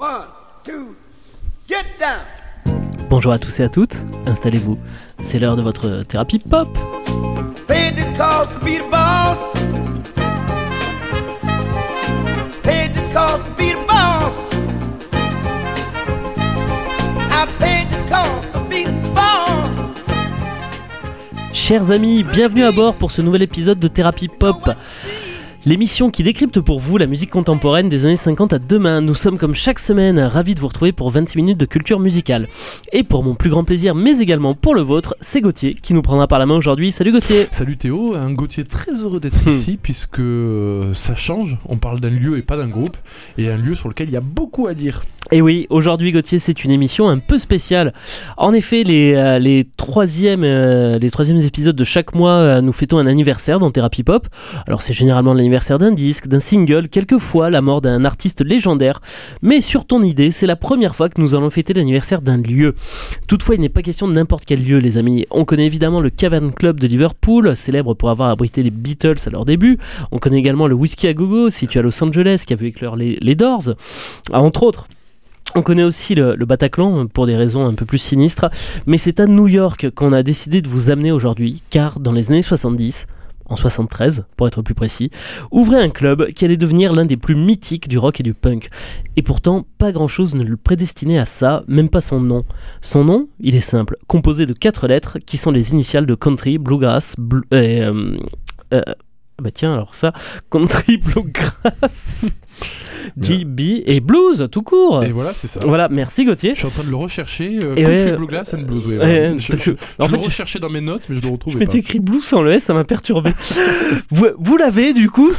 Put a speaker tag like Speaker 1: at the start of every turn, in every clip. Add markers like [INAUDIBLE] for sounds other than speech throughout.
Speaker 1: One, two, get down.
Speaker 2: Bonjour à tous et à toutes, installez-vous. C'est l'heure de votre thérapie pop.
Speaker 1: Paid the cost to be the boss. Paid the cost to be the boss. I paid the cost to be the boss.
Speaker 2: Chers amis, bienvenue à bord pour ce nouvel épisode de Thérapie Pop. L'émission qui décrypte pour vous la musique contemporaine des années 50 à demain. Nous sommes comme chaque semaine ravis de vous retrouver pour 26 minutes de culture musicale. Et pour mon plus grand plaisir, mais également pour le vôtre, c'est Gauthier qui nous prendra par la main aujourd'hui. Salut Gauthier
Speaker 3: Salut Théo, un Gauthier très heureux d'être
Speaker 2: Hmm.
Speaker 3: ici puisque euh, ça change, on parle d'un lieu et pas d'un groupe, et un lieu sur lequel il y a beaucoup à dire.
Speaker 2: Et oui, aujourd'hui Gauthier, c'est une émission un peu spéciale. En effet, les, euh, les, troisièmes, euh, les troisièmes épisodes de chaque mois, euh, nous fêtons un anniversaire dans Thérapie Pop. Alors c'est généralement l'anniversaire d'un disque, d'un single, quelquefois la mort d'un artiste légendaire. Mais sur ton idée, c'est la première fois que nous allons fêter l'anniversaire d'un lieu. Toutefois, il n'est pas question de n'importe quel lieu, les amis. On connaît évidemment le Cavern Club de Liverpool, célèbre pour avoir abrité les Beatles à leur début. On connaît également le Whisky à Gogo, situé à Los Angeles, qui a vu éclore les, Doors, Ah, entre autres. On connaît aussi le Bataclan pour des raisons un peu plus sinistres, mais c'est à New York qu'on a décidé de vous amener aujourd'hui, car dans les années 70, en 73 pour être plus précis, ouvrait un club qui allait devenir l'un des plus mythiques du rock et du punk. Et pourtant, pas grand-chose ne le prédestinait à ça, même pas son nom. Son nom, il est simple, composé de quatre lettres qui sont les initiales de country, bluegrass, blu- et, euh, euh, bah tiens, alors ça, [LAUGHS] country, bluegrass, [LAUGHS] GB et blues, tout court.
Speaker 3: Et voilà, c'est ça.
Speaker 2: Voilà, merci Gauthier.
Speaker 3: Je suis en train de le rechercher. euh,
Speaker 2: Et
Speaker 3: Country
Speaker 2: ouais,
Speaker 3: Bluegrass and Blues. ouais,
Speaker 2: ouais,
Speaker 3: je je-
Speaker 2: que-
Speaker 3: je
Speaker 2: en fait,
Speaker 3: le recherchais dans mes notes, mais je le retrouve
Speaker 2: Je m'étais écrit blue sans le S, ça m'a perturbé. [LAUGHS] vous vous l'avez du coup,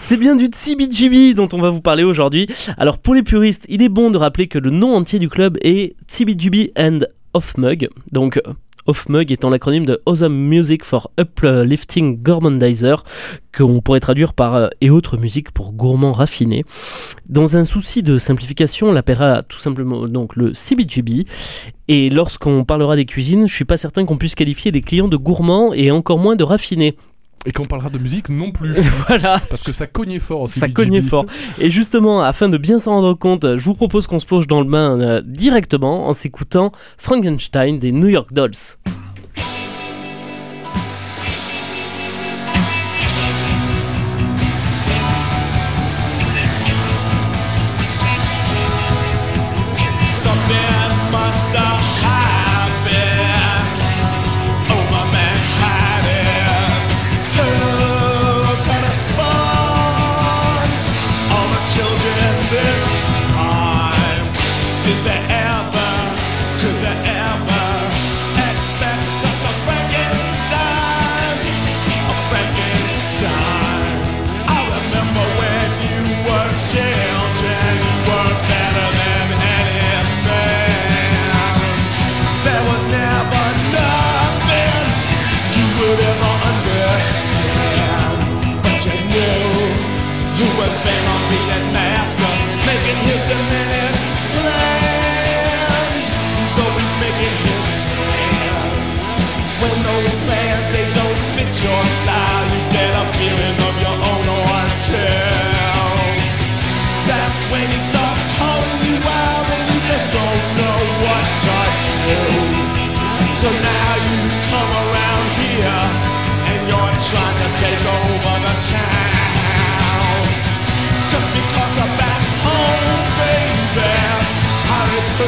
Speaker 2: c'est bien du CBGB dont on va vous parler aujourd'hui. Alors pour les puristes, il est bon de rappeler que le nom entier du club est CBGB and Offmug. Donc Offmug étant l'acronyme de Awesome Music for Uplifting Gourmandizer, qu'on pourrait traduire par euh, et autres musiques pour gourmands raffinés. Dans un souci de simplification, on l'appellera tout simplement donc le CBGB. Et lorsqu'on parlera des cuisines, je suis pas certain qu'on puisse qualifier les clients de gourmands et encore moins de raffinés.
Speaker 3: Et quand on parlera de musique, non plus. [LAUGHS]
Speaker 2: voilà.
Speaker 3: Parce que ça cognait fort aussi.
Speaker 2: Ça cognait fort. Et justement, afin de bien s'en rendre compte, je vous propose qu'on se plonge dans le bain euh, directement en s'écoutant Frankenstein des New York Dolls.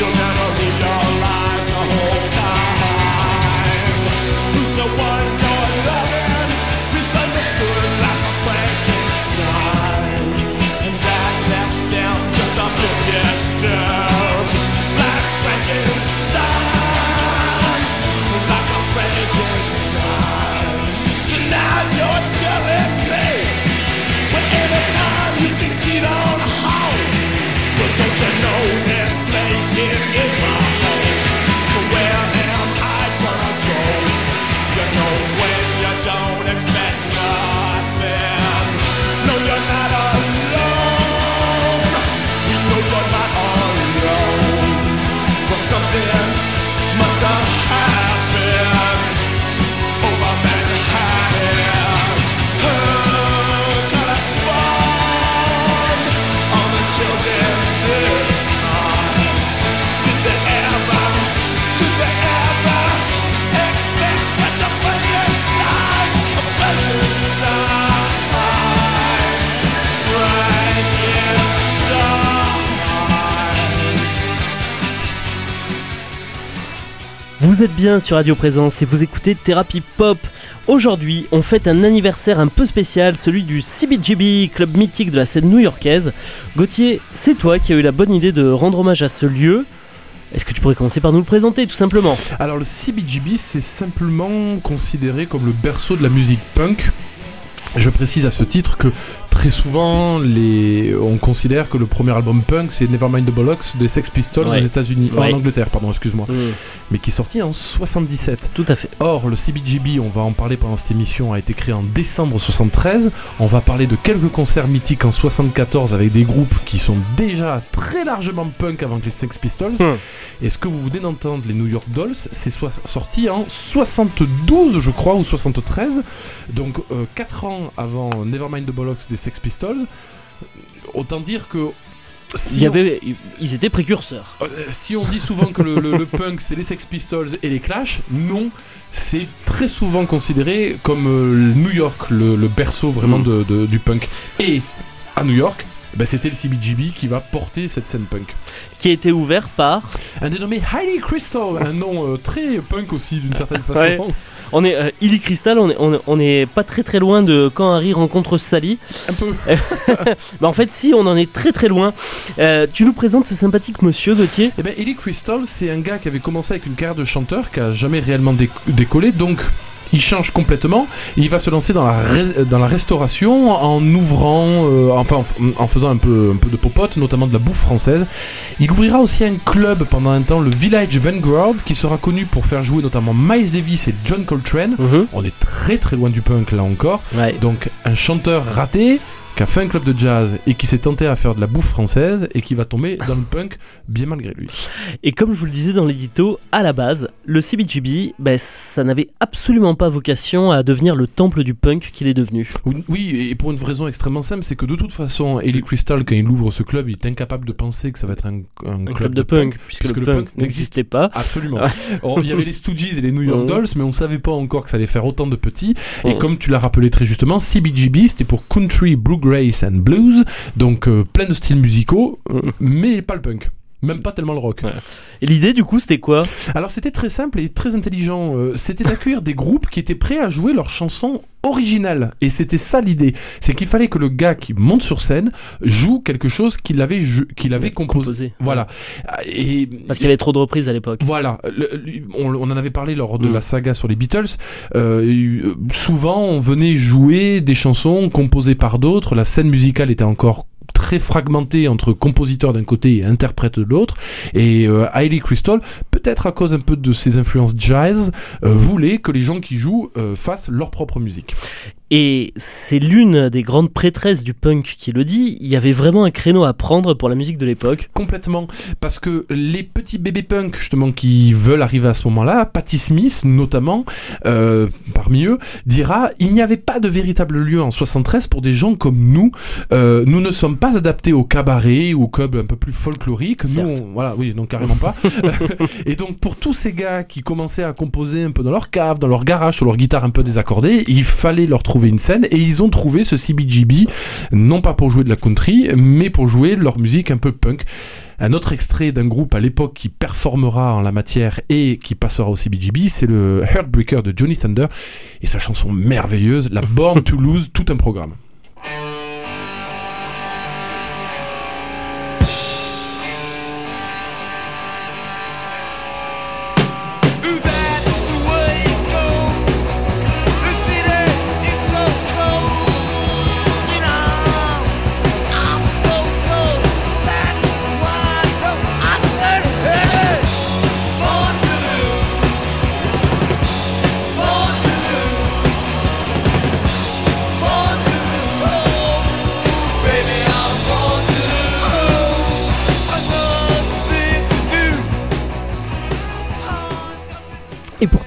Speaker 4: you're not
Speaker 2: Vous êtes bien sur Radio Présence et vous écoutez Thérapie Pop. Aujourd'hui, on fête un anniversaire un peu spécial, celui du CBGB, club mythique de la scène new-yorkaise. Gauthier, c'est toi qui as eu la bonne idée de rendre hommage à ce lieu. Est-ce que tu pourrais commencer par nous le présenter, tout simplement
Speaker 3: Alors le CBGB, c'est simplement considéré comme le berceau de la musique punk. Je précise à ce titre que très souvent, les... on considère que le premier album punk, c'est Nevermind the Bollocks des Sex Pistols
Speaker 2: Ouais.
Speaker 3: aux États-Unis,
Speaker 2: Ouais.
Speaker 3: en Angleterre, pardon, excuse-moi, mais qui est sorti en 77.
Speaker 2: Tout à fait.
Speaker 3: Or, le CBGB, on va en parler pendant cette émission, a été créé en décembre 73. On va parler de quelques concerts mythiques en 74 avec des groupes qui sont déjà très largement punk avant que les Sex Pistols.
Speaker 2: Hmm.
Speaker 3: Et ce que vous venez d'entendre, les New York Dolls, c'est soit- sorti en 72, je crois, ou 73. Donc, 4 ans avant Nevermind the Bollocks des Sex Pistols. Autant dire que. si
Speaker 2: Il y
Speaker 3: on-
Speaker 2: avait, ils étaient précurseurs.
Speaker 3: euh, si on dit souvent que le, le- le punk c'est les Sex Pistols et les Clash, non, c'est très souvent considéré comme euh, le New York, le, le berceau vraiment
Speaker 2: Mm.
Speaker 3: de- de- du punk. Et à New York, ben, c'était le CBGB qui va porter cette scène punk.
Speaker 2: Qui a été ouvert par.
Speaker 3: Un dénommé Highly Crystal, un nom euh, très punk aussi d'une certaine façon.
Speaker 2: Ouais. On est euh, Illy Crystal, on est, on, est- on est pas très très loin de quand Harry rencontre Sally.
Speaker 3: Un peu. [LAUGHS]
Speaker 2: Bah en fait, si, on en est très très loin. Euh, tu nous présentes ce sympathique monsieur Gauthier?
Speaker 3: Eh ben, Ellie Crystal, c'est un gars qui avait commencé avec une carrière de chanteur, qui a jamais réellement déc- décollé, donc il change complètement. Et il va se lancer dans la, res- dans la restauration en ouvrant, euh, enfin en, faisant un peu, un peu de popote, notamment de la bouffe française. Il ouvrira aussi un club pendant un temps, le Village Vanguard, qui sera connu pour faire jouer notamment Miles Davis et John Coltrane. On est très très loin du punk là encore.
Speaker 2: Ouais.
Speaker 3: Donc un chanteur raté qui a fait un club de jazz et qui s'est tenté à faire de la bouffe française et qui va tomber dans le punk bien malgré lui.
Speaker 2: Et comme je vous le disais dans l'édito, à la base, le CBGB, ben, ça n'avait absolument pas vocation à devenir le temple du punk qu'il est devenu.
Speaker 3: Oui, et pour une raison extrêmement simple, c'est que de toute façon, Ellie Crystal, quand il ouvre ce club, il est incapable de penser que ça va être un, un
Speaker 2: Un club, de, punk, puisque, le, punk, n'existait pas.
Speaker 3: Absolument. Or, il y avait les Stooges et les New York [LAUGHS]
Speaker 2: Mhm.
Speaker 3: Dolls, mais on savait pas encore que ça allait faire autant de petits. Et
Speaker 2: Mhm.
Speaker 3: comme tu l'as rappelé très justement, CBGB, c'était pour Country, Bluegrass and Blues, donc euh, plein de styles musicaux, [LAUGHS] mais pas le punk. Même pas tellement le rock.
Speaker 2: Ouais. Et l'idée du coup, c'était quoi?
Speaker 3: Alors c'était très simple et très intelligent. euh, c'était d'accueillir des groupes qui étaient prêts à jouer leurs chansons originales. Et c'était ça l'idée. C'est qu'il fallait que le gars qui monte sur scène joue quelque chose qu'il avait, qu'il avait composé.
Speaker 2: Composé.
Speaker 3: Voilà. Et
Speaker 2: Parce qu'il y avait trop de reprises à l'époque.
Speaker 3: voilà, Le- on, on en avait parlé lors de
Speaker 2: Mm.
Speaker 3: la saga sur les Beatles. Euh, souvent, on venait jouer des chansons composées par d'autres. La scène musicale était encore très fragmentée entre compositeurs d'un côté et interprètes de l'autre. Et euh, Crystal, peut-être à cause un peu de ses influences jazz, euh, voulait que les gens qui jouent euh, fassent leur propre musique.
Speaker 2: Et c'est l'une des grandes prêtresses du punk qui le dit. Il y avait vraiment un créneau à prendre pour la musique de l'époque.
Speaker 3: Complètement. Parce que les petits bébés punk, justement, qui veulent arriver à ce moment-là, Patti Smith, notamment, euh, parmi eux, dira il n'y avait pas de véritable lieu en 73 pour des gens comme nous. Euh, nous ne sommes pas adaptés au cabaret ou au club un peu plus folklorique. Nous, on- voilà, oui, donc carrément pas. [LAUGHS] Et donc, pour tous ces gars qui commençaient à composer un peu dans leur cave, dans leur garage, sur leur guitare un peu désaccordée, il fallait leur trouver une scène et ils ont trouvé ce CBGB, non pas pour jouer de la country, mais pour jouer leur musique un peu punk. Un autre extrait d'un groupe à l'époque qui performera en la matière et qui passera au CBGB, c'est le Heartbreaker de Johnny Thunder et sa chanson merveilleuse, la Born to Lose, tout un programme.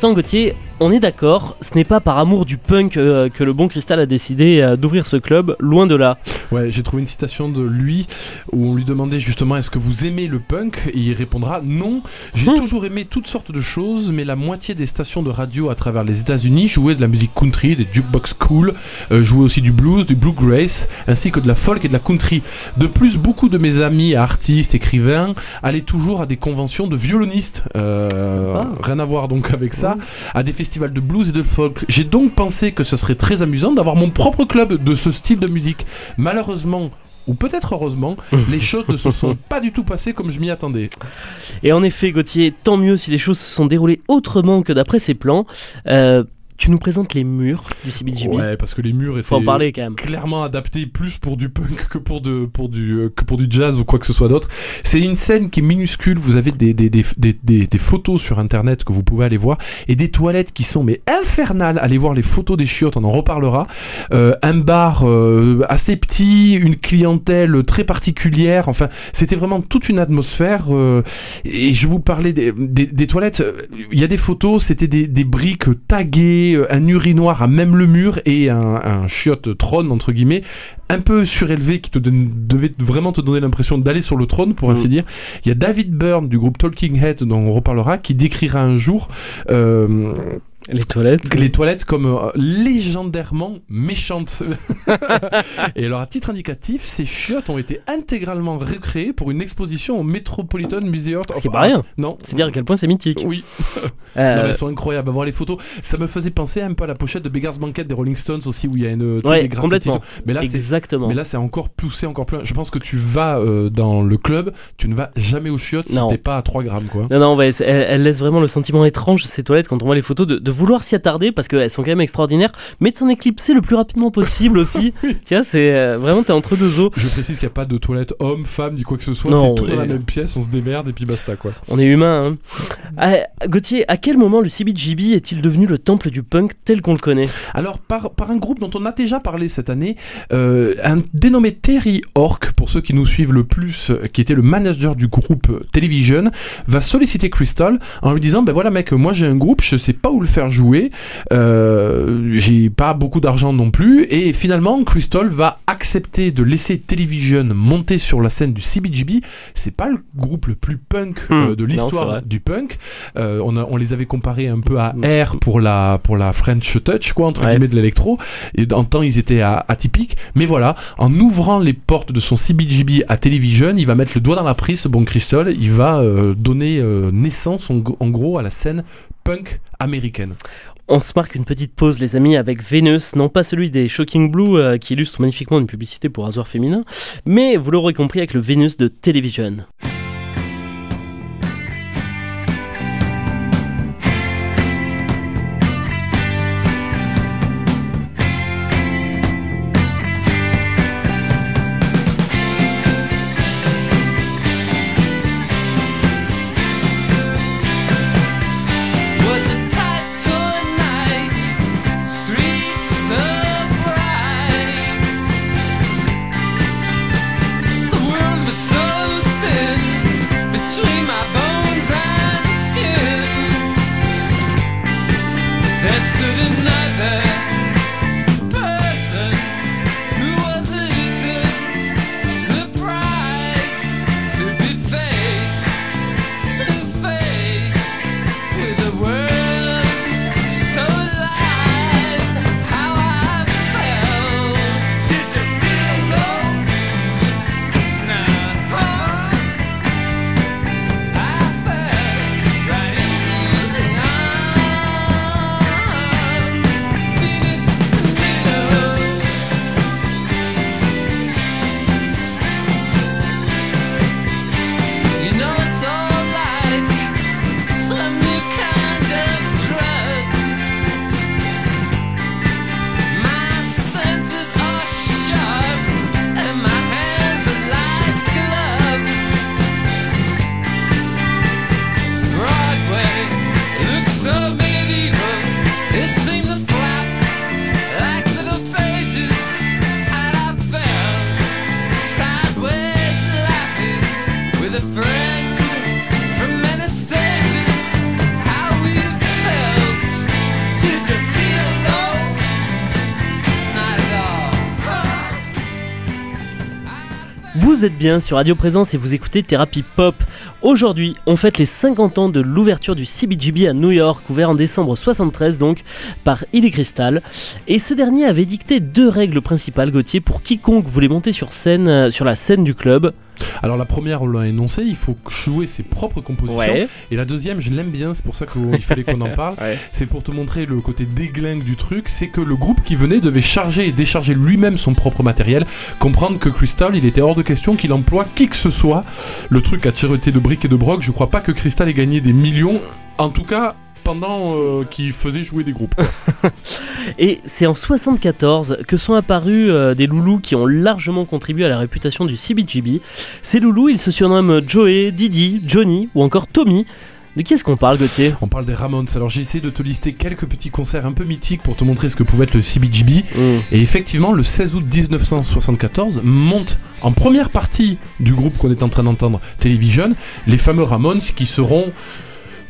Speaker 2: Et pourtant, Gauthier, on est d'accord, ce n'est pas par amour du punk euh, que le bon Cristal a décidé euh, d'ouvrir ce club, loin de là.
Speaker 3: Ouais, j'ai trouvé une citation de lui où on lui demandait justement est-ce que vous aimez le punk? Et il répondra non. J'ai
Speaker 2: Hmm.
Speaker 3: toujours aimé toutes sortes de choses, mais la moitié des stations de radio à travers les États-Unis jouaient de la musique country, des jukebox cool, euh, jouaient aussi du blues, du bluegrass, ainsi que de la folk et de la country. De plus, beaucoup de mes amis artistes, écrivains, allaient toujours à des conventions de violonistes. Rien à voir donc avec ça à des festivals de blues et de folk. J'ai donc pensé que ce serait très amusant d'avoir mon propre club de ce style de musique. Malheureusement, ou peut-être heureusement, [LAUGHS] les choses ne se sont pas du tout passées comme je m'y attendais.
Speaker 2: Et en effet, Gauthier, tant mieux si les choses se sont déroulées autrement que d'après ses plans. Euh, tu nous présentes les murs du CBGB.
Speaker 3: Ouais, parce que les murs étaient
Speaker 2: Faut en parler quand même.
Speaker 3: clairement adaptés plus pour du punk que pour, de, pour, du, euh, que pour du jazz ou quoi que ce soit d'autre. C'est une scène qui est minuscule, vous avez des, des, des, des, photos sur internet que vous pouvez aller voir, et des toilettes qui sont mais infernales. Allez voir les photos des chiottes, on en reparlera. Euh, un bar euh, assez petit, une clientèle très particulière, enfin c'était vraiment toute une atmosphère. euh, et je vous parlais des, des, toilettes, il y a des photos, c'était des, des briques taguées, euh, un urinoir à même le mur et un, un chiotte trône entre guillemets, un peu surélevé qui te donne- devait vraiment te donner l'impression d'aller sur le trône pour ainsi
Speaker 2: Mm.
Speaker 3: dire. Il y a David Byrne du groupe Talking Head dont on reparlera qui décrira un jour euh,
Speaker 2: Les toilettes.
Speaker 3: les toilettes comme euh, légendairement méchantes. [LAUGHS] et alors, à titre indicatif, ces chiottes ont été intégralement recréées pour une exposition au Metropolitan Museum of
Speaker 2: Ce qui est pas rien.
Speaker 3: Non.
Speaker 2: C'est dire à quel point c'est mythique.
Speaker 3: Oui, [LAUGHS]
Speaker 2: Euh,
Speaker 3: non, mais elles sont incroyables. À voir les photos, ça me faisait penser un peu à la pochette de Beggar's Banquet des Rolling Stones aussi, où il y a une. sais,
Speaker 2: Ouais, complètement.
Speaker 3: Mais là,
Speaker 2: exactement.
Speaker 3: Mais là, c'est encore poussé, encore plus. Je pense que tu vas euh, dans le club, tu ne vas jamais aux chiottes
Speaker 2: Non.
Speaker 3: si t'es pas à 3 grammes, quoi.
Speaker 2: Non, non, ouais, elle, elle laisse vraiment le sentiment étrange, ces toilettes, quand on voit les photos, de, de vouloir s'y attarder, parce qu'elles sont quand même extraordinaires, mais de s'en éclipser le plus rapidement possible aussi. [LAUGHS] tu vois, c'est euh, vraiment, t'es entre deux eaux.
Speaker 3: Je précise qu'il n'y a pas de toilette homme, femme, ni quoi que ce soit.
Speaker 2: Non,
Speaker 3: C'est tout dans la même pièce, on se démerde et puis basta, quoi.
Speaker 2: On est humain. Hein. Ah, Gauthier, à quel moment le CBGB est-il devenu le temple du punk tel qu'on le connaît?
Speaker 3: Alors, par, par un groupe dont on a déjà parlé cette année, euh, un dénommé Terry Ork, pour ceux qui nous suivent le plus, euh, qui était le manager du groupe Television, va solliciter Crystal en lui disant Ben voilà, mec, moi j'ai un groupe, je sais pas où le faire jouer, euh, j'ai pas beaucoup d'argent non plus, et finalement, Crystal va accepter de laisser Television monter sur la scène du CBGB. C'est pas le groupe le plus punk euh,
Speaker 2: Hmm,
Speaker 3: de l'histoire du punk. Euh, on, a- on les avait comparés un peu à
Speaker 2: Hmm.
Speaker 3: Air pour la, pour la French Touch, quoi, entre
Speaker 2: Ouais.
Speaker 3: guillemets de l'électro. Et en temps, ils étaient à- atypiques. Mais voilà, en ouvrant les portes de son CBGB à Television, il va mettre le doigt dans la prise, ce bon Crystal. Il va donner naissance, en, en gros, à la scène punk américaine.
Speaker 2: On se marque une petite pause, les amis, avec Venus, non pas celui des Shocking Blue euh, qui illustre magnifiquement une publicité pour rasoir féminin, mais vous l'aurez compris avec le Venus de Television. Vous êtes bien sur Radio Présence et vous écoutez Thérapie Pop. Aujourd'hui, on fête les 50 ans de l'ouverture du CBGB à New York, ouvert en décembre 73 donc par Illy Crystal. Et ce dernier avait dicté deux règles principales, Gauthier, pour quiconque voulait monter sur scène, euh, sur la scène du club.
Speaker 3: Alors la première, on l'a énoncé, il faut jouer ses propres compositions. Et la deuxième, je l'aime bien, c'est pour ça qu'il fallait qu'on en parle. [LAUGHS]
Speaker 2: Ouais.
Speaker 3: C'est pour te montrer le côté déglingue du truc, c'est que le groupe qui venait devait charger et décharger lui-même son propre matériel. Comprendre que Crystal, il était hors de question qu'il emploie qui que ce soit. Le truc a tiré de briques et de broc, je crois pas que Crystal ait gagné des millions. En tout cas, pendant euh, qu'il faisait jouer des groupes. [LAUGHS]
Speaker 2: Et c'est en 74 que sont apparus euh, des loulous qui ont largement contribué à la réputation du CBGB. Ces loulous, ils se surnomment Joey, Didi, Johnny ou encore Tommy. De qui est-ce qu'on parle, Gauthier?
Speaker 3: On parle des Ramones. Alors j'ai essayé de te lister quelques petits concerts un peu mythiques pour te montrer ce que pouvait être le CBGB. Et effectivement, le 16 août 1974, monte en première partie du groupe qu'on est en train d'entendre, Television, les fameux Ramones qui seront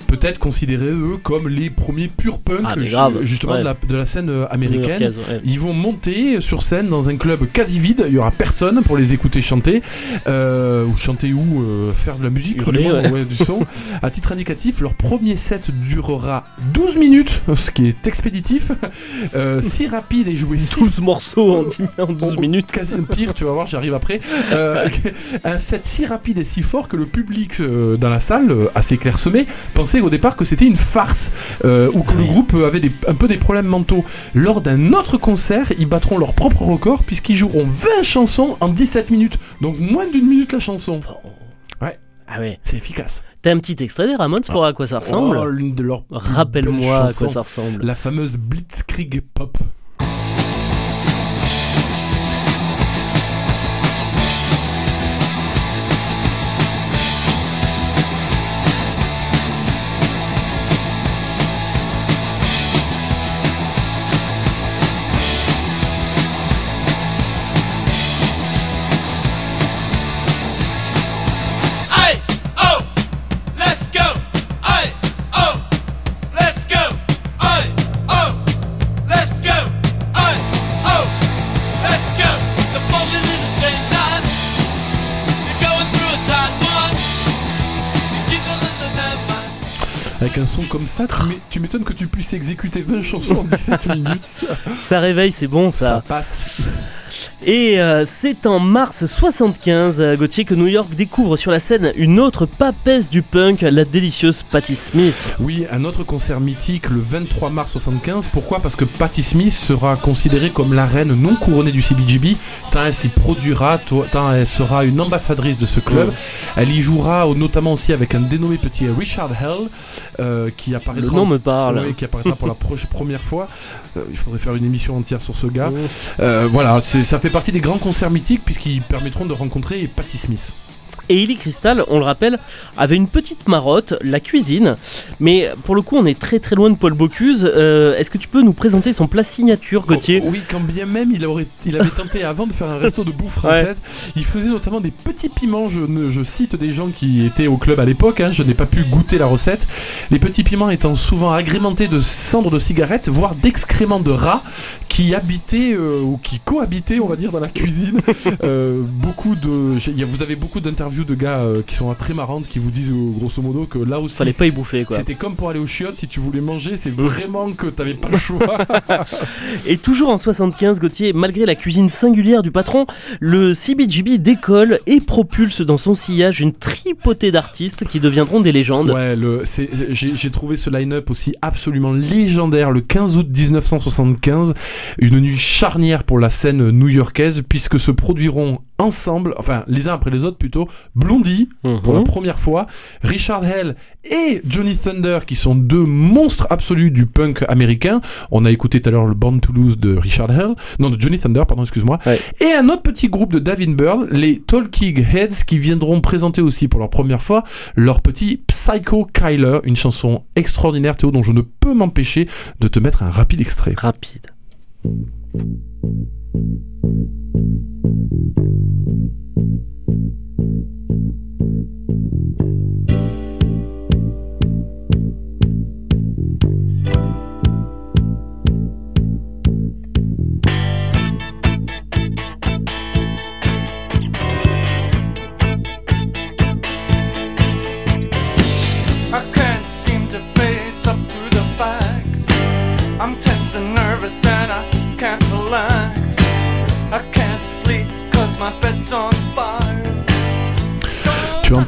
Speaker 3: peut-être considérés eux comme les premiers pure punk
Speaker 2: Ah,
Speaker 3: justement
Speaker 2: ouais.
Speaker 3: de, la, de la scène euh, américaine.
Speaker 2: Ouais.
Speaker 3: Ils vont monter sur scène dans un club quasi vide, il y aura personne pour les écouter chanter, euh, ou chanter ou euh, faire de la musique,
Speaker 2: Hurler,
Speaker 3: du,
Speaker 2: ouais.
Speaker 3: son. à titre indicatif, leur premier set durera 12 minutes, ce qui est expéditif, euh, si rapide et joué si [LAUGHS]
Speaker 2: 12 morceaux en 10, en 12
Speaker 3: Oh,
Speaker 2: minutes.
Speaker 3: Quasi pire, tu vas voir, j'arrive après. [LAUGHS] Un set si rapide et si fort que le public dans la salle, assez clairsemé, pensait au départ que c'était une farce euh, ou que le groupe avait des- un peu des problèmes mentaux. Lors d'un autre concert, ils battront leur propre record puisqu'ils joueront 20 chansons en 17 minutes. Donc moins d'une minute la chanson. Ouais.
Speaker 2: Ah ouais.
Speaker 3: C'est efficace.
Speaker 2: T'as un petit extrait des Ramones pour voir à quoi ça ressemble
Speaker 3: Oh, l'une de leurs
Speaker 2: Rappelle-moi à quoi ça ressemble.
Speaker 3: La fameuse Blitzkrieg Pop. Comme ça, tu m'étonnes que tu puisses exécuter 20 chansons en 17 [LAUGHS] minutes.
Speaker 2: Ça réveille, c'est bon
Speaker 3: Ça
Speaker 2: ça.
Speaker 3: passe.
Speaker 2: Et euh, c'est en mars 75, euh, Gauthier, que New York découvre sur la scène une autre papesse du punk, la délicieuse Patti Smith.
Speaker 3: Oui, un autre concert mythique le 23 mars 75. Pourquoi? Parce que Patti Smith sera considérée comme la reine non couronnée du CBGB, tant elle s'y produira, tant elle sera une ambassadrice de ce club. Elle y jouera notamment aussi avec un dénommé petit Richard Hell, euh, qui apparaîtra.
Speaker 2: Le nom
Speaker 3: en-
Speaker 2: me parle.
Speaker 3: Ouais, qui apparaîtra pour la [LAUGHS] première fois. Euh, il faudrait faire une émission entière sur ce gars.
Speaker 2: Mmh.
Speaker 3: Voilà, ça fait partie des grands concerts mythiques puisqu'ils permettront de rencontrer Patti Smith.
Speaker 2: Et Illy Crystal, on le rappelle, avait une petite marotte, la cuisine. Mais pour le coup, on est très très loin de Paul Bocuse. Euh, Est-ce que tu peux nous présenter son plat signature, Gauthier
Speaker 3: Oh, oui, quand bien même il, aurait, il avait tenté [LAUGHS] avant de faire un resto de bouffe française. Il faisait notamment des petits piments. Je, cite des gens qui étaient au club à l'époque. hein, je n'ai pas pu goûter la recette. Les petits piments étant souvent agrémentés de cendres de cigarettes, voire d'excréments de rats qui habitaient euh, ou qui cohabitaient, on va dire, dans la cuisine. [LAUGHS] Euh, beaucoup de, vous avez beaucoup de gars euh, qui sont très marrantes qui vous disent euh, grosso modo que là aussi.
Speaker 2: Fallait pas y bouffer quoi.
Speaker 3: C'était comme pour aller aux chiottes, si tu voulais manger, c'est vraiment que t'avais pas le choix. [LAUGHS]
Speaker 2: Et toujours en 75, Gauthier, malgré la cuisine singulière du patron, le CBGB décolle et propulse dans son sillage une tripotée d'artistes qui deviendront des légendes.
Speaker 3: Ouais, le, c'est, j'ai, j'ai trouvé ce line-up aussi absolument légendaire le 15 août 1975, une nuit charnière pour la scène new-yorkaise puisque se produiront ensemble, enfin les uns après les autres plutôt, Blondie pour la
Speaker 2: Mhm.
Speaker 3: première fois, Richard Hell et Johnny Thunder qui sont deux monstres absolus du punk américain. On a écouté tout à l'heure le Born to Lose de Richard Hell, non de Johnny Thunder, pardon, excuse-moi.
Speaker 2: Ouais.
Speaker 3: Et un autre petit groupe de Davin Bird, les Talking Heads, qui viendront présenter aussi pour leur première fois leur petit Psycho Kyler, une chanson extraordinaire Théo dont je ne peux m'empêcher de te mettre un rapide extrait.
Speaker 2: Rapide.
Speaker 5: Thank you.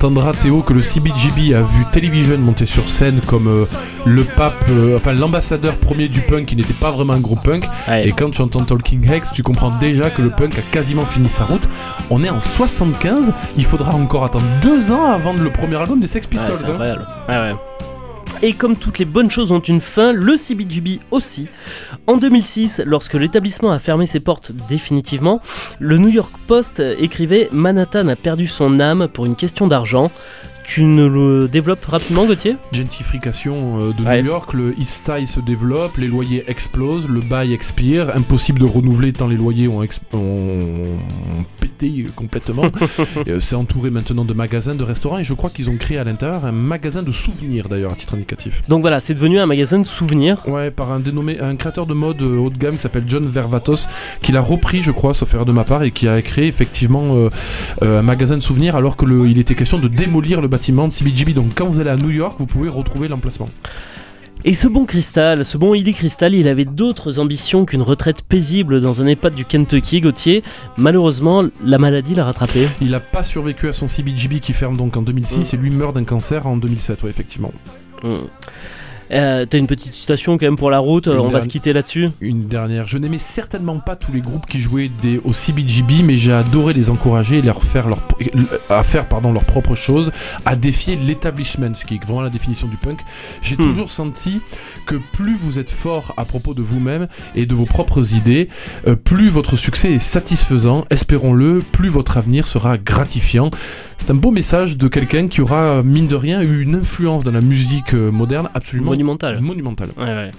Speaker 3: Tu entendras Théo que le CBGB a vu Television monter sur scène comme euh, le pape, euh, enfin l'ambassadeur premier du punk qui n'était pas vraiment un groupe punk.
Speaker 2: Ouais.
Speaker 3: Et quand tu entends Talking Hex, tu comprends déjà que le punk a quasiment fini sa route. On est en 75, il faudra encore attendre deux ans avant le premier album des Sex
Speaker 2: Ouais,
Speaker 3: Pistols.
Speaker 2: c'est
Speaker 3: hein.
Speaker 2: incroyable. Ouais. Et comme toutes les bonnes choses ont une fin, le CBGB aussi. En 2006, lorsque l'établissement a fermé ses portes définitivement, le New York Post écrivait Manhattan a perdu son âme pour une question d'argent. Tu ne le développes rapidement, Gauthier?
Speaker 3: Gentrification euh, de
Speaker 2: Ouais.
Speaker 3: New York, le East Side se développe, les loyers explosent, le bail expire, impossible de renouveler tant les loyers ont, ont- ont pété complètement. [LAUGHS] Euh, C'est entouré maintenant de magasins, de restaurants et je crois qu'ils ont créé à l'intérieur un magasin de souvenirs d'ailleurs à titre indicatif.
Speaker 2: Donc voilà, c'est devenu un magasin de souvenirs.
Speaker 3: Ouais, par un dénommé, un créateur de mode euh, haut de gamme qui s'appelle John Vervatos, qui l'a repris, je crois, sauf erreur de ma part, et qui a créé effectivement euh, euh, un magasin de souvenirs alors que le- il était question de démolir le bâtiment de CBGB. Donc quand vous allez à New York, vous pouvez retrouver l'emplacement.
Speaker 2: Et ce bon Cristal, ce bon Illy Cristal, il avait d'autres ambitions qu'une retraite paisible dans un EHPAD du Kentucky, Gauthier. Malheureusement, la maladie l'a rattrapé.
Speaker 3: Il n'a pas survécu à son CBGB qui ferme donc en 2006
Speaker 2: Mm.
Speaker 3: et lui meurt d'un cancer en 2007, ouais, effectivement.
Speaker 2: Hmm. Euh, T'as une petite citation quand même pour la route,
Speaker 3: Une
Speaker 2: on va se quitter là-dessus.
Speaker 3: Une dernière, je n'aimais certainement pas tous les groupes qui jouaient des, au CBGB, mais j'ai adoré les encourager et leur faire leur, à faire pardon, leur propre chose, à défier l'établissement, ce qui est vraiment la définition du punk. J'ai
Speaker 2: Hmm.
Speaker 3: toujours senti que plus vous êtes fort à propos de vous-même et de vos propres idées, euh, plus votre succès est satisfaisant, espérons-le, plus votre avenir sera gratifiant. C'est un beau message de quelqu'un qui aura, mine de rien, eu une influence dans la musique euh, moderne absolument
Speaker 2: Monumental.
Speaker 3: monumentale.
Speaker 2: Ouais, ouais.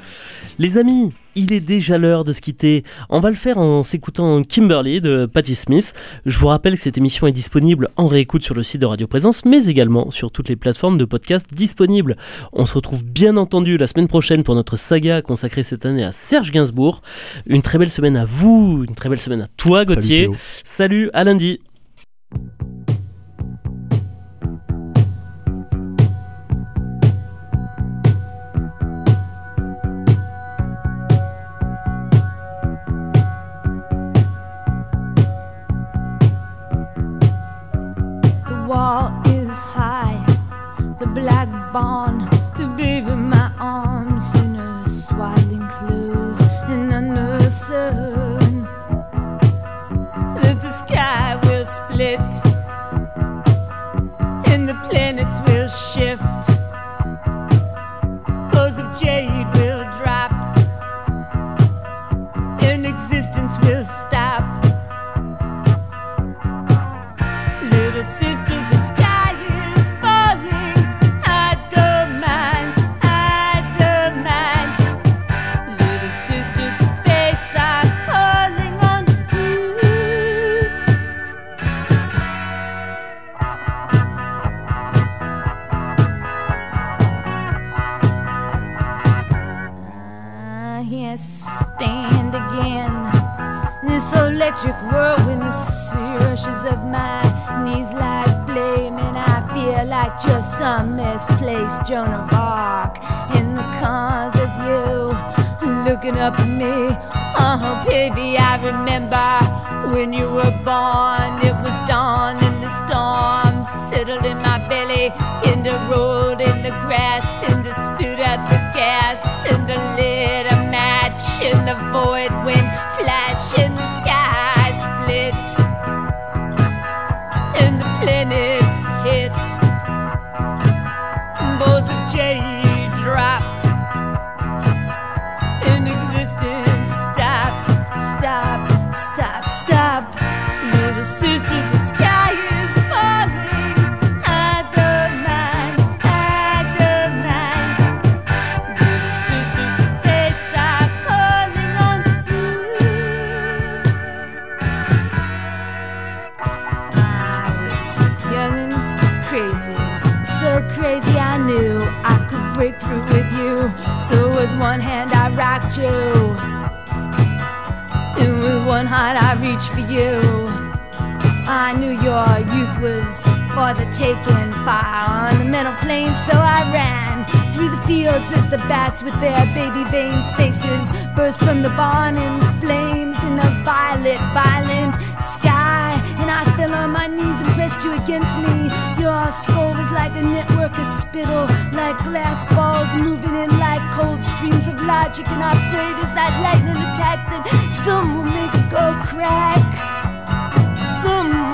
Speaker 2: Les amis, il est déjà l'heure de se quitter. On va le faire en s'écoutant Kimberly de Patti Smith. Je vous rappelle que cette émission est disponible en réécoute sur le site de Radio Présence, mais également sur toutes les plateformes de podcast disponibles. On se retrouve bien entendu la semaine prochaine pour notre saga consacrée cette année à Serge Gainsbourg. Une très belle semaine à vous, une très belle semaine à toi
Speaker 3: Salut,
Speaker 2: Gauthier.
Speaker 3: Théo.
Speaker 2: Salut, à lundi.
Speaker 6: Stop. Joan of Arc. in the cause is you looking up at me. Oh, baby, I remember when you were born. It was dawn, and the storm settled in my belly, in the road, in the grass, in the spit out the gas, in the lit a match, in the void wind flash, in the sky split, and the planets with you. So with one hand I rocked you, and with one heart I reached for you. I knew your youth was for the taking, fire on the mental plane, so I ran through the fields as the bats with their baby vein faces burst from the barn in flames in the violet, violent I fell on my knees and pressed you against me. Your skull was like a network of spittle, like glass balls moving in like cold streams of logic. And I prayed as that lightning attacked that some will make it go crack. Some